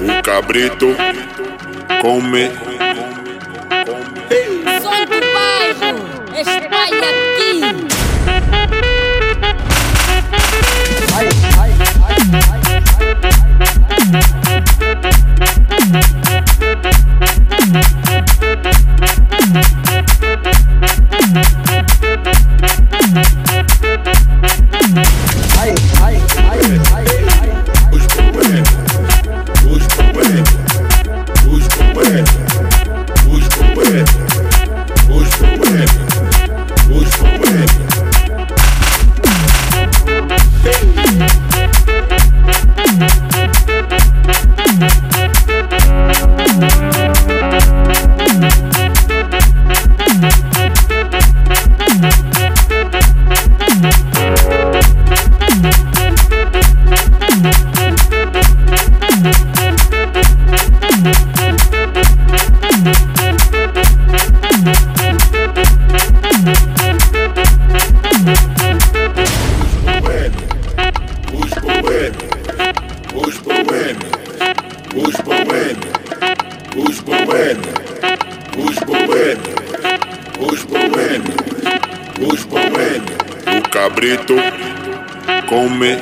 O cabrito come. Som do bairro, espalha aqui. Os boêmios, os boêmios, os boêmios. O cabrito come.